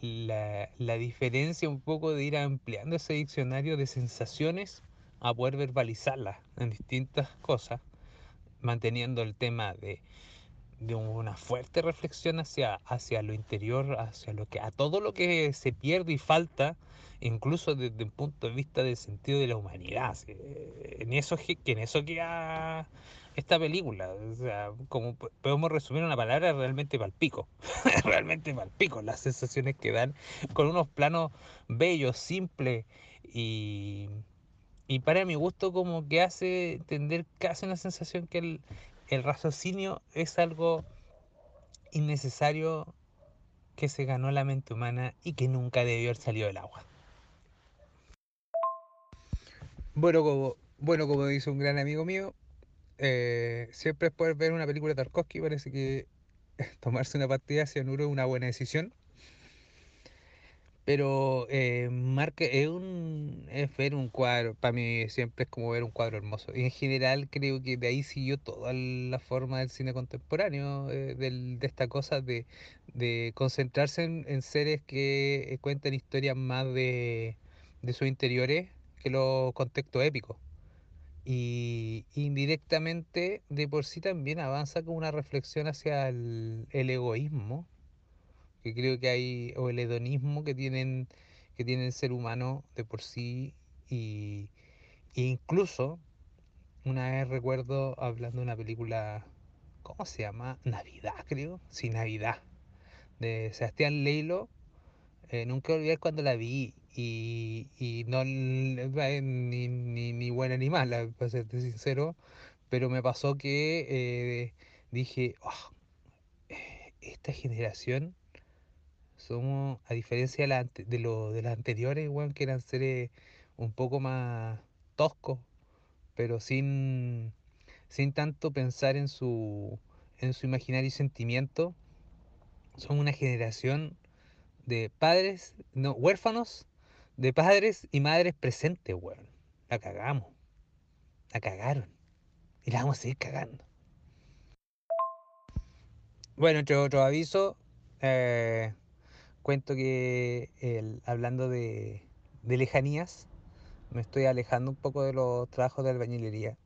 C: la, la diferencia un poco de ir ampliando ese diccionario de sensaciones a poder verbalizarlas en distintas cosas, manteniendo el tema de, de una fuerte reflexión hacia, hacia lo interior, hacia lo que, a todo lo que se pierde y falta, incluso desde un punto de vista del sentido de la humanidad. En eso, que en eso queda esta película. O sea, como po- podemos resumir una palabra, realmente palpico. realmente palpico las sensaciones que dan con unos planos bellos, simples y, y para mi gusto como que hace entender casi una sensación que el, el raciocinio es algo innecesario que se ganó la mente humana y que nunca debió haber salido del agua. Bueno, como, bueno, como dice un gran amigo mío, eh, siempre es poder ver una película de Tarkovsky, parece que tomarse una partida de cianuro es una buena decisión. Pero eh, marca, es, un, es ver un cuadro, para mí siempre es como ver un cuadro hermoso. Y en general creo que de ahí siguió toda la forma del cine contemporáneo, eh, del- de esta cosa de, de concentrarse en, en seres que eh, cuentan historias más de, de sus interiores que los contextos épicos. Y indirectamente de por sí también avanza con una reflexión hacia el, el egoísmo que creo que hay, o el hedonismo que tienen, que tiene el ser humano de por sí, y, e incluso una vez recuerdo hablando de una película, ¿cómo se llama? Navidad, creo, sí, Navidad, de Sebastián Leilo, eh, nunca olvidar cuando la vi, y, y no ni, ni, ni buena ni mala, para serte sincero, pero me pasó que eh, dije, "Oh, esta generación somos, a diferencia de, la de, las anteriores, weón, que eran seres un poco más toscos, pero sin, sin tanto pensar en su, en su imaginario y sentimiento. Somos una generación de padres, no, huérfanos, de padres y madres presentes, weón. La cagamos, la cagaron y la vamos a seguir cagando. Bueno, entre otros avisos, eh, cuento que hablando de, lejanías, me estoy alejando un poco de los trabajos de albañilería.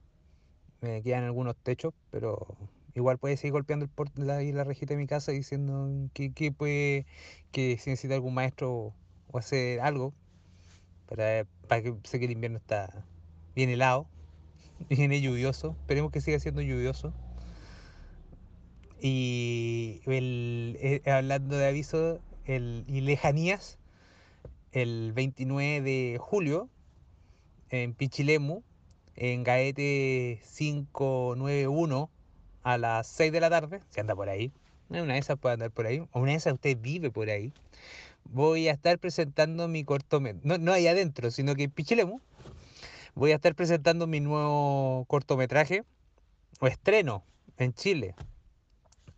C: Me quedan algunos techos, pero igual puede seguir golpeando el la, la rejita de mi casa diciendo que, que puede, que si necesita algún maestro o hacer algo para, para que sé que el invierno está bien helado, viene lluvioso, esperemos que siga siendo lluvioso. Y el, eh, hablando de aviso el, y lejanías, el 29 de julio en Pichilemu, en Gaete 591 a las 6 de la tarde, se anda por ahí, una de esas puede andar por ahí, o una de esas usted vive por ahí, voy a estar presentando mi cortometraje, no, no ahí adentro, sino que en Pichilemu, voy a estar presentando mi nuevo cortometraje, o estreno, en Chile.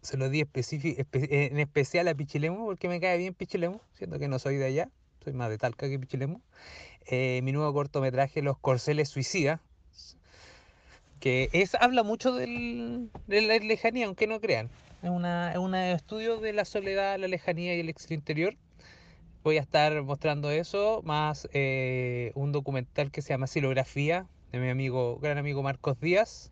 C: Se lo di espe- en especial a Pichilemu porque me cae bien Pichilemu, siendo que no soy de allá, soy más de Talca que Pichilemu. Eh, mi nuevo cortometraje, Los Corceles Suicidas, que es, habla mucho del- de la lejanía, aunque no crean. Es una, es un estudio de la soledad, la lejanía y el exterior. Voy a estar mostrando eso, más eh, un documental que se llama Silografía, de mi amigo, gran amigo Marcos Díaz,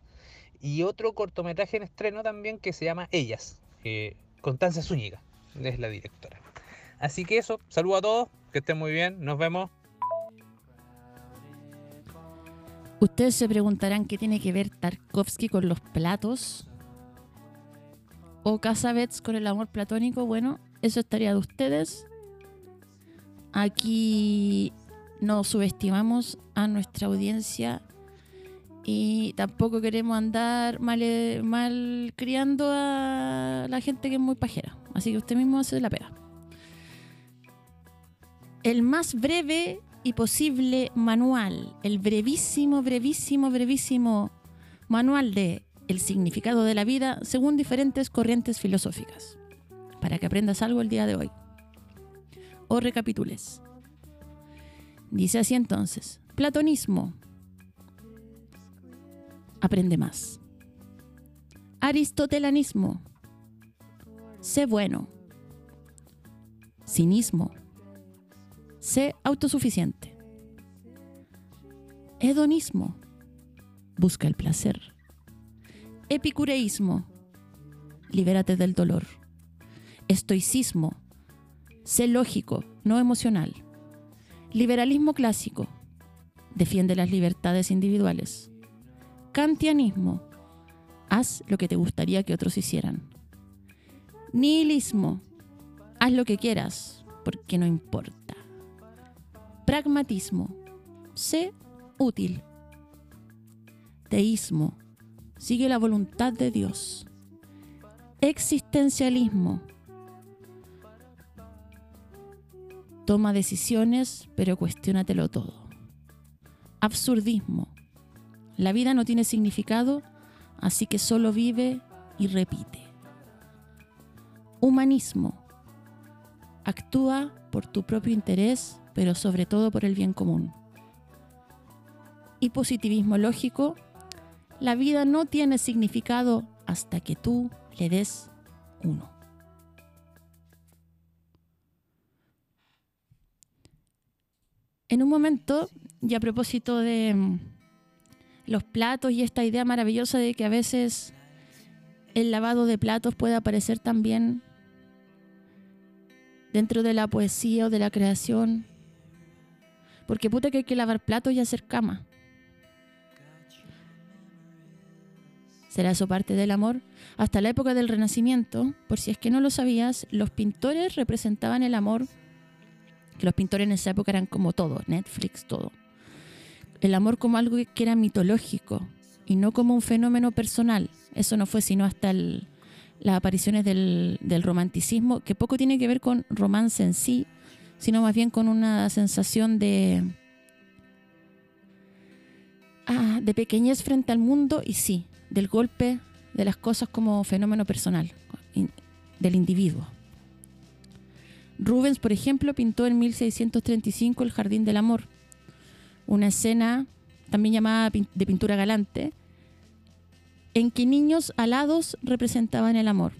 C: y otro cortometraje en estreno también que se llama Ellas, que Constanza Zúñiga es la directora. Así que eso, saludo a todos, que estén muy bien, nos vemos.
A: Ustedes se preguntarán qué tiene que ver Tarkovsky con los platos o Casabets con el amor platónico. Bueno, eso estaría de ustedes. Aquí no subestimamos a nuestra audiencia y tampoco queremos andar mal, mal criando a la gente que es muy pajera. Así que usted mismo hace la pega. El más breve y posible manual, el brevísimo, brevísimo, brevísimo manual de el significado de la vida según diferentes corrientes filosóficas, para que aprendas algo el día de hoy. O recapitules. Dice así entonces, platonismo. Aprende más. Aristotelanismo. Sé bueno. Cinismo. Sé autosuficiente. Hedonismo. Busca el placer. Epicureísmo. Libérate del dolor. Estoicismo. Sé lógico, no emocional. Liberalismo clásico. Defiende las libertades individuales. Kantianismo. Haz lo que te gustaría que otros hicieran. Nihilismo. Haz lo que quieras, porque no importa. Pragmatismo. Sé útil. Teísmo. Sigue la voluntad de Dios. Existencialismo. Toma decisiones, pero cuestiónatelo todo. Absurdismo. La vida no tiene significado, así que solo vive y repite. Humanismo. Actúa por tu propio interés, pero sobre todo por el bien común. Y positivismo lógico. La vida no tiene significado hasta que tú le des uno. En un momento, y a propósito de mm, los platos y esta idea maravillosa de que a veces el lavado de platos puede aparecer también dentro de la poesía o de la creación. Porque puta que hay que lavar platos y hacer cama. ¿Será eso parte del amor? Hasta la época del Renacimiento, por si es que no lo sabías, los pintores representaban el amor, que los pintores en esa época eran como todo, Netflix, todo. El amor como algo que era mitológico y no como un fenómeno personal. Eso no fue sino hasta las apariciones del, romanticismo, que poco tiene que ver con romance en sí, sino más bien con una sensación de, ah, de pequeñez frente al mundo y sí, del golpe de las cosas como fenómeno personal del individuo. Rubens, por ejemplo, pintó en 1635 el Jardín del Amor, una escena también llamada de pintura galante, en que niños alados representaban el amor.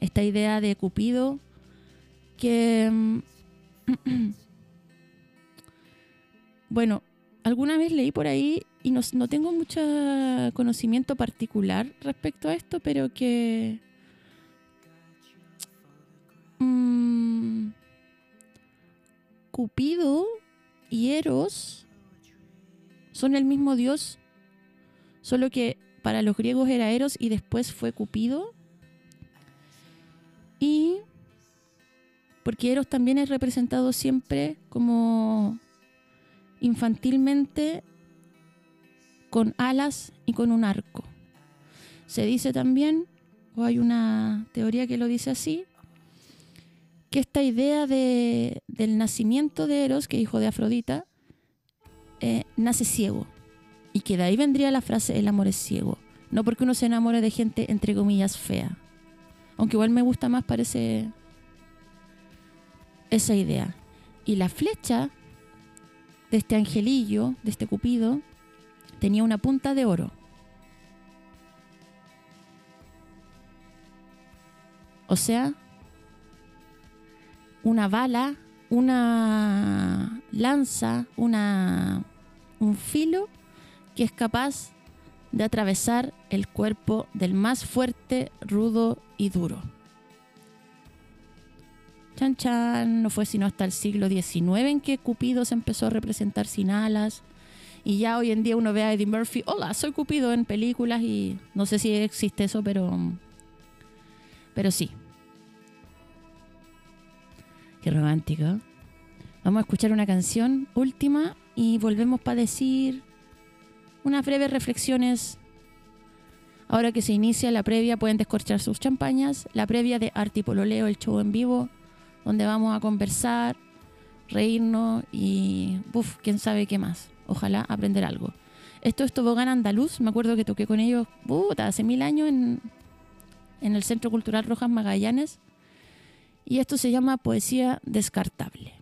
A: Esta idea de Cupido que, mm, bueno, alguna vez leí por ahí y no, no tengo mucho conocimiento particular respecto a esto, pero que mm, Cupido y Eros son el mismo dios, solo que para los griegos era Eros y después fue Cupido. Y porque Eros también es representado siempre como infantilmente con alas y con un arco. Se dice también, o hay una teoría que lo dice así, que esta idea de- del nacimiento de Eros, que hijo de Afrodita, eh, nace ciego. Y que de ahí vendría la frase el amor es ciego. No porque uno se enamore de gente, entre comillas, fea. Aunque igual me gusta más, parece esa idea. Y la flecha de este angelillo, de este cupido, tenía una punta de oro. O sea, una bala, una lanza, una, un filo que es capaz de atravesar el cuerpo del más fuerte, rudo y duro. Chan Chan no fue sino hasta el siglo XIX en que Cupido se empezó a representar sin alas. Y ya hoy en día uno ve a Eddie Murphy, hola, soy Cupido en películas y no sé si existe eso, pero, pero sí. Qué romántico. Vamos a escuchar una canción última y volvemos para decir unas breves reflexiones. Ahora que se inicia la previa, pueden descorchar sus champañas. La previa de Arte Pololeo, el show en vivo, donde vamos a conversar, reírnos y, uf, quién sabe qué más. Ojalá aprender algo. Esto es Tobogán Andaluz. Me acuerdo que toqué con ellos puta, hace mil años en el Centro Cultural Rojas Magallanes. Y esto se llama Poesía Descartable.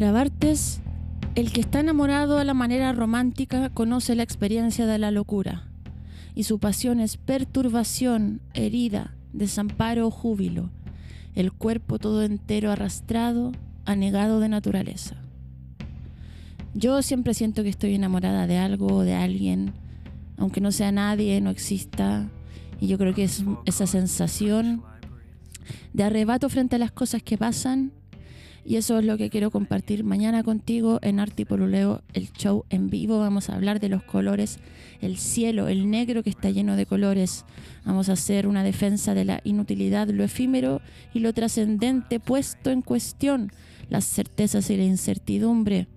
A: Para Bartes, el que está enamorado a la manera romántica conoce la experiencia de la locura, y su pasión es perturbación, herida, desamparo o júbilo, el cuerpo todo entero arrastrado, anegado de naturaleza. Yo siempre siento que estoy enamorada de algo o de alguien, aunque no sea nadie, no exista, y yo creo que es esa sensación de arrebato frente a las cosas que pasan Y eso es lo que quiero compartir mañana contigo en Arte y Poluleo, el show en vivo. Vamos a hablar de los colores, el cielo, el negro que está lleno de colores. Vamos a hacer una defensa de la inutilidad, lo efímero y lo trascendente puesto en cuestión, las certezas y la incertidumbre.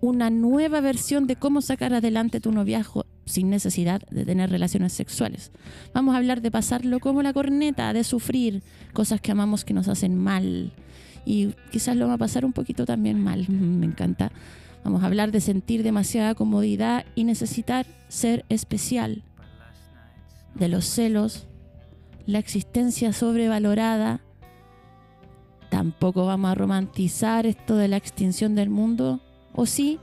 A: Una nueva versión de cómo sacar adelante tu noviazgo sin necesidad de tener relaciones sexuales. Vamos a hablar de pasarlo como la corneta, de sufrir cosas que amamos que nos hacen mal. Y quizás lo va a pasar un poquito también mal. Me encanta. Vamos a hablar de sentir demasiada comodidad y necesitar ser especial. De los celos, la existencia sobrevalorada. Tampoco vamos a romantizar esto de la extinción del mundo. ¿O sí?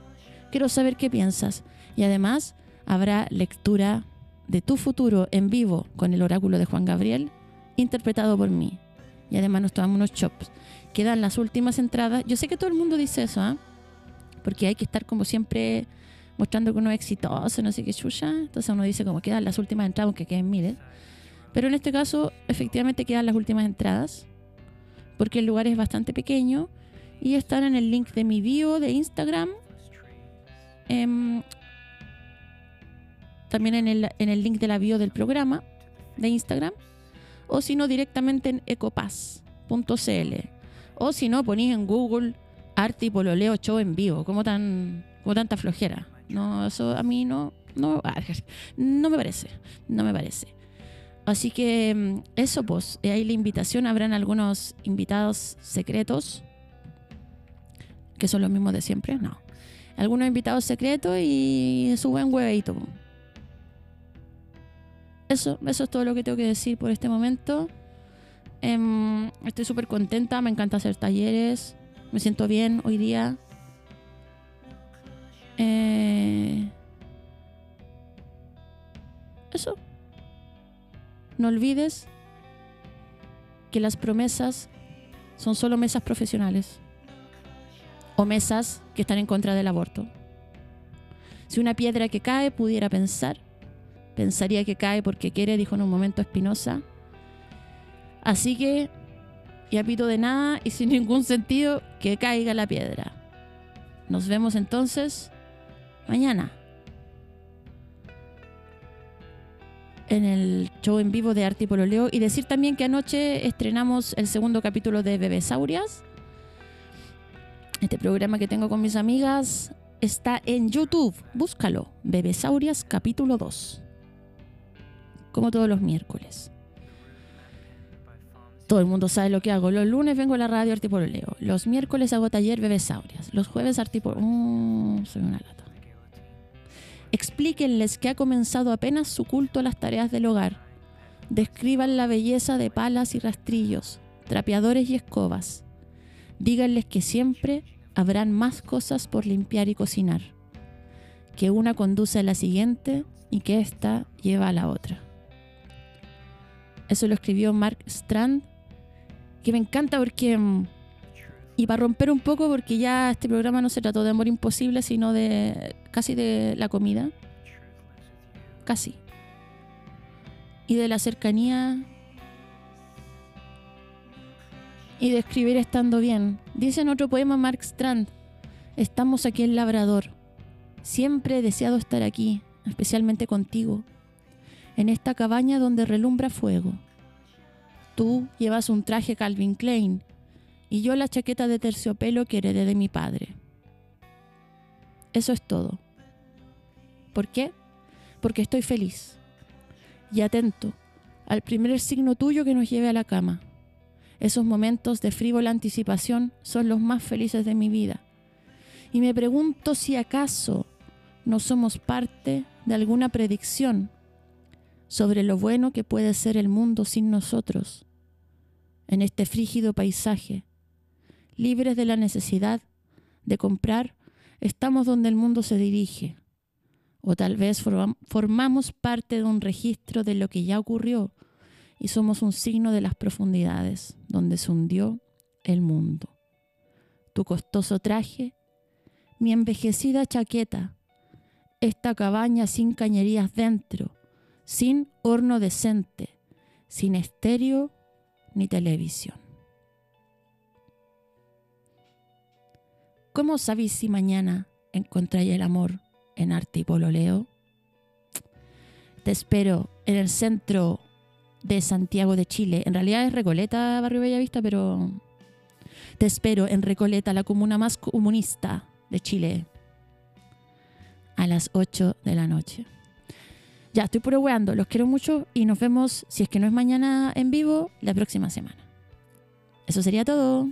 A: Quiero saber qué piensas. Y además habrá lectura de tu futuro en vivo con el oráculo de Juan Gabriel, interpretado por mí. Y además nos tomamos unos chops. Quedan las últimas entradas. Yo sé que todo el mundo dice eso, ¿ah? Porque hay que estar como siempre mostrando que uno es exitoso, no sé qué chucha. Entonces uno dice como quedan las últimas entradas, aunque queden miles. Pero en este caso, efectivamente quedan las últimas entradas. Porque el lugar es bastante pequeño. Y están en el link de mi bio de Instagram. Em, también en el, en el link de la bio del programa de Instagram. O si no, directamente en ecopass.cl. O si no, ponís en Google arte y pololeo show en vivo. Como tan como tanta flojera. No, eso a mí no, no, ah, no me parece. No me parece. Así que mm, eso, pues, eh, ahí la invitación. Habrán algunos invitados secretos, que son los mismos de siempre. No. Algunos invitados secretos y su buen huevito. Eso, eso es todo lo que tengo que decir por este momento. Em, estoy súper contenta, me encanta hacer talleres, me siento bien hoy día. Eh, eso. No olvides que las promesas son solo mesas profesionales o mesas que están en contra del aborto. Si una piedra que cae pudiera pensar, pensaría que cae porque quiere, dijo en un momento Espinosa. Así que, y a pito de nada y sin ningún sentido, que caiga la piedra. Nos vemos entonces mañana en el show en vivo de Arte y Pololeo. Y decir también que anoche estrenamos el segundo capítulo de Bebesaurias. Este programa que tengo con mis amigas está en YouTube. Búscalo. Bebesaurias capítulo 2. Como todos los miércoles. Todo el mundo sabe lo que hago. Los lunes vengo a la radio Arte y Pololeo. Los miércoles hago taller Bebesaurias. Los jueves Arte y Pololeo. Mm, soy una lata. Explíquenles que ha comenzado apenas su culto a las tareas del hogar. Describan la belleza de palas y rastrillos, trapeadores y escobas. Díganles que siempre habrán más cosas por limpiar y cocinar. Que una conduce a la siguiente y que ésta lleva a la otra. Eso lo escribió Mark Strand, que me encanta porque... mm, Y para romper un poco, porque ya este programa no se trató de amor imposible, sino de casi de la comida. Casi. Y de la cercanía. Y de escribir estando bien. Dice en otro poema Mark Strand, estamos aquí en Labrador. Siempre he deseado estar aquí, especialmente contigo, en esta cabaña donde relumbra fuego. Tú llevas un traje Calvin Klein y yo la chaqueta de terciopelo que heredé de mi padre. Eso es todo. ¿Por qué? Porque estoy feliz y atento al primer signo tuyo que nos lleve a la cama. Esos momentos de frívola anticipación son los más felices de mi vida. Y me pregunto si acaso no somos parte de alguna predicción sobre lo bueno que puede ser el mundo sin nosotros, en este frígido paisaje, libres de la necesidad de comprar, estamos donde el mundo se dirige. O tal vez forma- formamos parte de un registro de lo que ya ocurrió y somos un signo de las profundidades donde se hundió el mundo. Tu costoso traje, mi envejecida chaqueta, esta cabaña sin cañerías dentro, sin horno decente, sin estéreo ni televisión. ¿Cómo sabéis si mañana encontráis el amor en arte y pololeo? Te espero en el centro de Santiago de Chile. En realidad es Recoleta, Barrio Bellavista, pero te espero en Recoleta, la comuna más comunista de Chile, a las 8 de la noche. Ya, estoy puro weando. Los quiero mucho y nos vemos, si es que no es mañana en vivo, la próxima semana. Eso sería todo.